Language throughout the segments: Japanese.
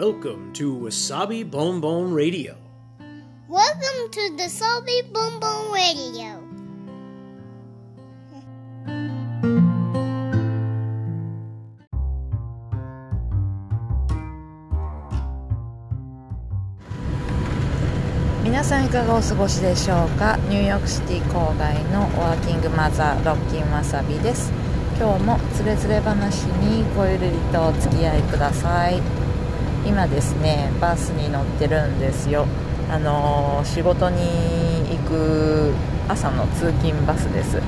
Welcome to Wasabi Bon Bon Radio. Welcome to the Salty Boom Boom Radio. 皆さんいかがお過ごしでしょうか？ニューヨークシティ郊外のワーキングマザーロッキンわさびです今日もつれづれ話にごゆるりとお付き合いください今ですねバスに乗ってるんですよ。あの仕事に行く朝の通勤バスです。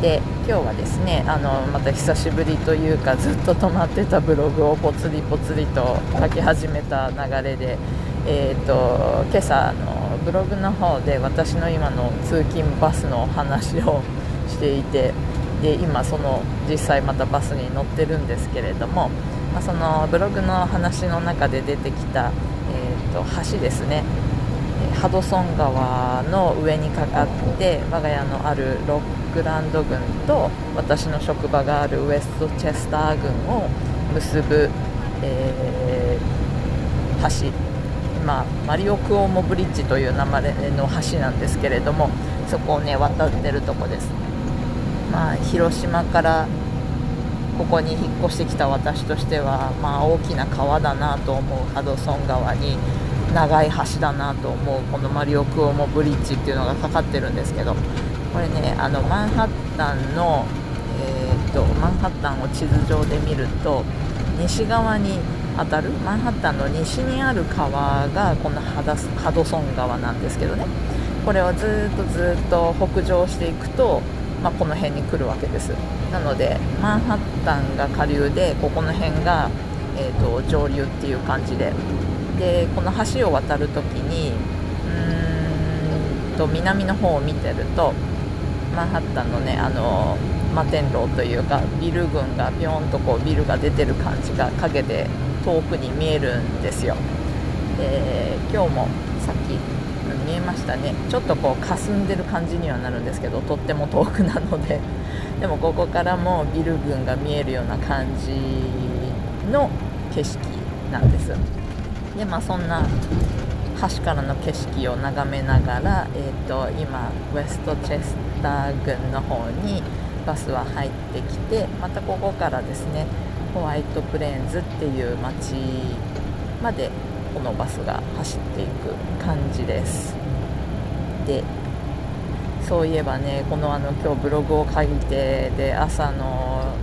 で今日はですねあのまた久しぶりというかずっと止まってたブログをぽつりぽつりと書き始めた流れで、えー、と今朝のブログの方で私の今の通勤バスの話をしていてで今その実際またバスに乗ってるんですけれども、まあそのブログの話の中で出てきた、えー、と橋ですね。ハドソン川の上にかかって我が家のあるロックランド郡と私の職場があるウエストチェスター郡を結ぶ、えー橋、まあ、マリオクオモブリッジという名前の橋なんですけれどもそこをね渡ってるとこです、まあ、広島からここに引っ越してきた私としては、まあ、大きな川だなと思うハドソン川に長い橋だなと思うこのマリオクオモブリッジっていうのがかかってるんですけどこれねあのマンハッタンの、えーっとマンハッタンを地図上で見ると西側に当たるマンハッタンの西にある川がこのハハドソン川なんですけどね。これをずっとずっと北上していくと、まあ、この辺に来るわけです。なのでマンハッタンが下流でここの辺が、えー、と上流っていう感じで。でこの橋を渡るときにうーんと南の方を見てるとマンハッタンのねあの摩天楼というかビル群がビョンとこうビルが出てる感じが影で遠くに見えるんですよ。で今日もさっきうん見えましたね。ちょっとこう霞んでる感じにはなるんですけどとっても遠くなので。でもここからもビル群が見えるような感じの景色なんです。でまあそんな橋からの景色を眺めながら、えー、と今ウエストチェスター郡の方にバスは入ってきてまたここからですねホワイトプレーンズっていう街までこのバスが走っていく感じです。でそういえばねこのあの今日ブログを書いてで朝の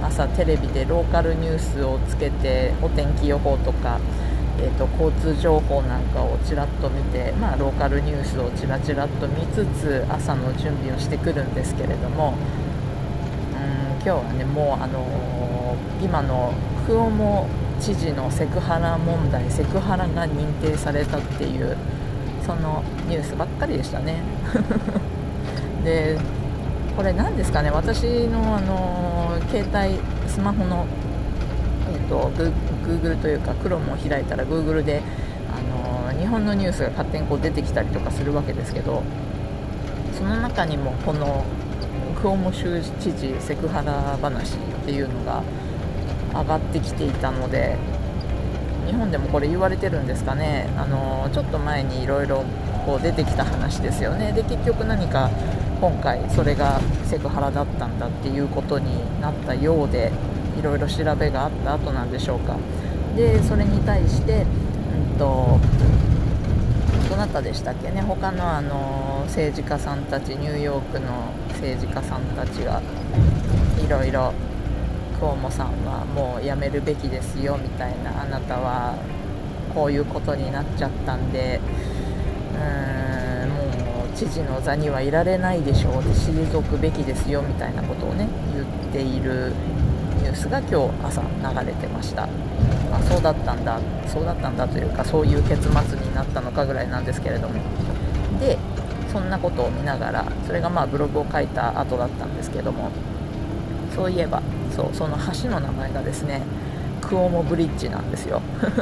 朝テレビでローカルニュースをつけてお天気予報とか、えー、と交通情報なんかをちらっと見て、まあ、ローカルニュースをちらちらっと見つつ朝の準備をしてくるんですけれどもうん今日はねもう、あのー今のクオモ知事のセクハラ問題セクハラが認定されたっていうそのニュースばっかりでしたね。でこれ何ですかね？私の、あの携帯スマホの、えー、とグ Google というか Chrome を開いたら Google で、あの日本のニュースが勝手にこう出てきたりとかするわけですけどその中にもこのクオモ州知事セクハラ話っていうのが上がってきていたので日本でもこれ言われてるんですかね。あのちょっと前にいろいろ出てきた話ですよね。で結局何か今回それがセクハラだったんだっていうことになったようでいろいろ調べがあった後なんでしょうか。でそれに対して、うんとどなたでしたっけね。他のあの政治家さんたちニューヨークの政治家さんたちがいろいろクオモさんはもう辞めるべきですよみたいな。あなたはこういうことになっちゃったんで。うーんもう知事の座にはいられないでしょうで退くべきですよみたいなことをね言っているニュースが今日朝流れてました。あそうだったんだそうだったんだというかそういう結末になったのかぐらいなんですけれども。でそんなことを見ながらそれがまあブログを書いた後だったんですけども。そういえばそうその橋の名前がですねクオモブリッジなんですよ。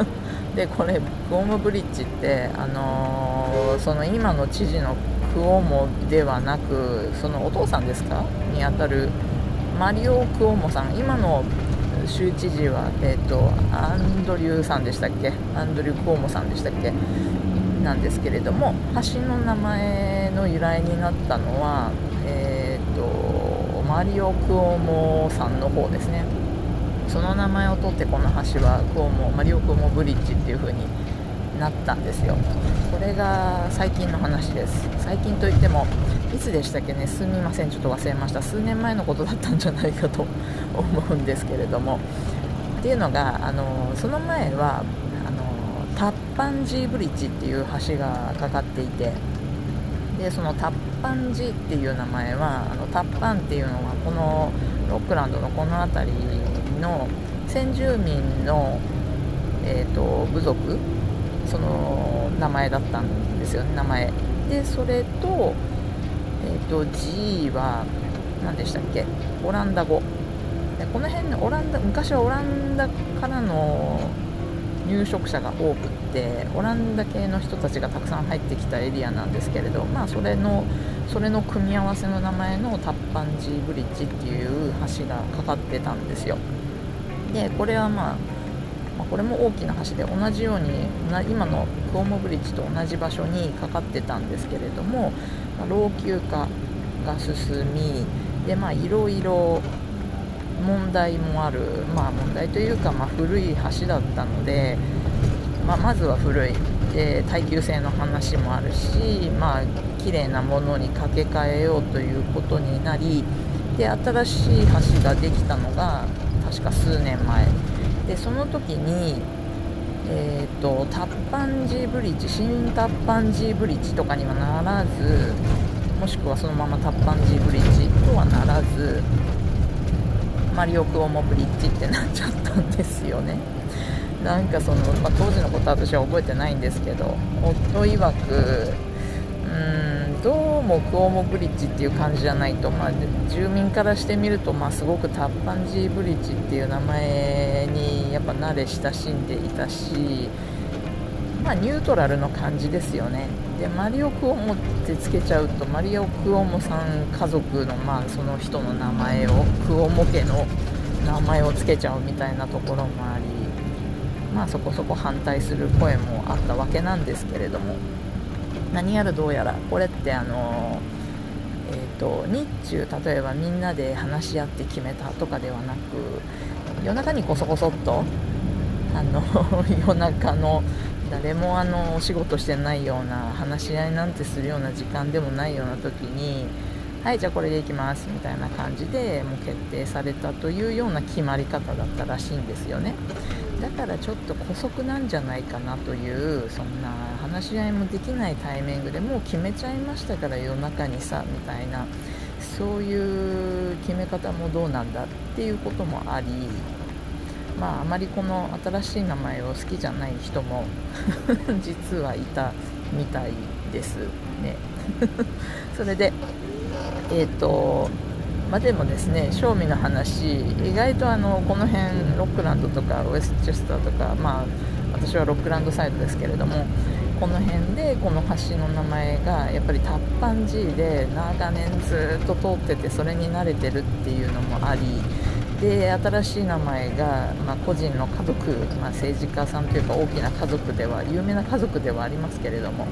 でこれクオモブリッジってあのーその今の知事のクオモではなくそのお父さんですか？にあたるマリオ・クオモさん。今の州知事は、えーと、アンドリューさんでしたっけ？アンドリュー・コーモさんでしたっけ？なんですけれども橋の名前の由来になったのは、マリオ・クオモさんの方ですね。その名前を取ってこの橋はクオモマリオ・クオモブリッジっていう風になったんですよ。これが最近の話です。最近といってもいつでしたっけね？すみません。ちょっと忘れました。数年前のことだったんじゃないかと 思うんですけれども。っていうのがあのその前はあのタッパンジーブリッジっていう橋がかかっていてでそのタッパンジっていう名前はあのタッパンっていうのはこのロックランドのこの辺りの先住民の、えーと、部族その名前だったんですよね名前。でそれと,、えーと、G は何でしたっけ？オランダ語。でこの辺のオランダ昔はオランダからの入植者が多くってオランダ系の人たちがたくさん入ってきたエリアなんですけれど、まあ、それのそれの組み合わせの名前のタッパンジーブリッジっていう橋がかかってたんですよ。でこれはまあま、これも大きな橋で同じように今のクオモブリッジと同じ場所にかかってたんですけれども、ま、老朽化が進みでまあいろいろ問題もある、まあ、問題というか、まあ、古い橋だったので、まあ、まずは古い。で耐久性の話もあるし、まあ綺麗なものに掛け替えようということになりで新しい橋ができたのが確か数年前。でその時に、えーと、タッパンジーブリッジ新タッパンジーブリッジとかにはならずもしくはそのままタッパンジーブリッジとはならずマリオクオモブリッジってなっちゃったんですよね。なんかその、まあ、当時のことは私は覚えてないんですけど夫曰くうんどうもクオモブリッジっていう感じじゃないと、まあ、住民からしてみると、まあ、すごくタッパンジーブリッジっていう名前にやっぱ慣れ親しんでいたし、まあ、ニュートラルの感じですよね。でマリオクオモってつけちゃうとマリオクオモさん家族の、まあ、その人の名前をクオモ家の名前をつけちゃうみたいなところもあり、まあ、そこそこ反対する声もあったわけなんですけれども。何やらどうやらこれってあのえーと、日中例えばみんなで話し合って決めたとかではなく夜中にこそこそっとあの 夜中の誰もあのお仕事してないような話し合いなんてするような時間でもないような時にはいじゃあこれでいきますみたいな感じでもう決定されたというような決まり方だったらしいんですよね。だからちょっと姑息なんじゃないかなというそんな話し合いもできないタイミングでもう決めちゃいましたから夜中にさみたいなそういう決め方もどうなんだっていうこともありまああまりこの新しい名前を好きじゃない人も 実はいたみたいですね。それでえっ、ー、とまあ、でもですね正味の話意外とあのこの辺ロックランドとかウェスチェスターとか、まあ、私はロックランドサイドですけれどもこの辺でこの橋の名前がやっぱりタッパン G で長年ずっと通っててそれに慣れてるっていうのもありで新しい名前が、まあ、個人の家族、まあ、政治家さんというか大きな家族では有名な家族ではありますけれども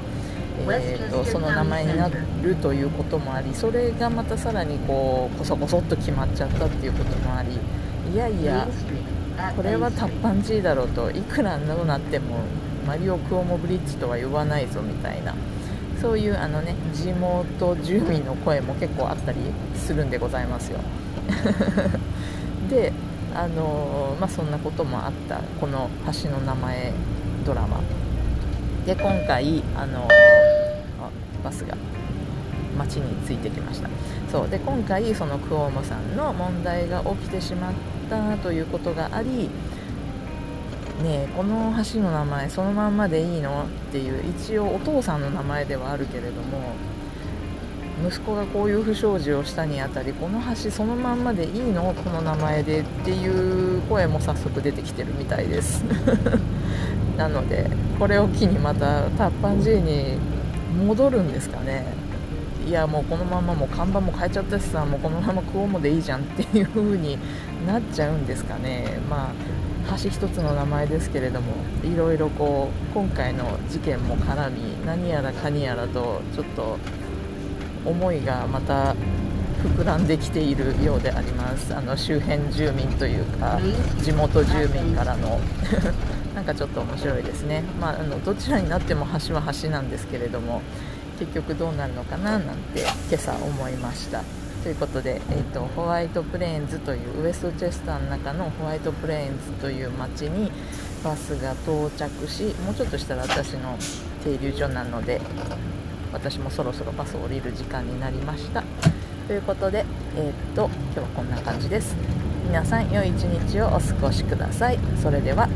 えーと、その名前になるということもありそれがまたさらにこうこそこそっと決まっちゃったっていうこともありいやいやこれはタッパンジーだろうといくらどうなってもマリオ・クオモブリッジとは呼ばないぞみたいなそういうあの、ね、地元住民の声も結構あったりするんでございますよであのまあ、そんなこともあった。この橋の名前ドラマ。で今回あのバスが町に着いてきました。そう。で今回そのクオモさんの問題が起きてしまったということがありねえこの橋の名前そのまんまでいいの？っていう一応お父さんの名前ではあるけれども息子がこういう不祥事をしたにあたりこの橋そのまんまでいいの？この名前でっていう声も早速出てきてるみたいです。なのでこれを機にまたタッパン G に戻るんですかね。いやもうこのままもう看板も変えちゃったしさもうこのままクオモでいいじゃんっていう風になっちゃうんですかね。まあ橋一つの名前ですけれどもいろいろこう今回の事件も絡み何やらかにやらとちょっと思いがまた膨らんできているようであります。あの周辺住民というか地元住民からの。なんかちょっと面白いですね、まあ、あのどちらになっても橋は橋なんですけれども結局どうなるのかななんて今朝思いました。ということで、えーと、ホワイトプレーンズというウエストチェスターの中のホワイトプレーンズという町にバスが到着しもうちょっとしたら私の停留所なので私もそろそろバスを降りる時間になりました。ということで、えー、っと今日はこんな感じです。皆さん良い一日をお過ごしください。それでは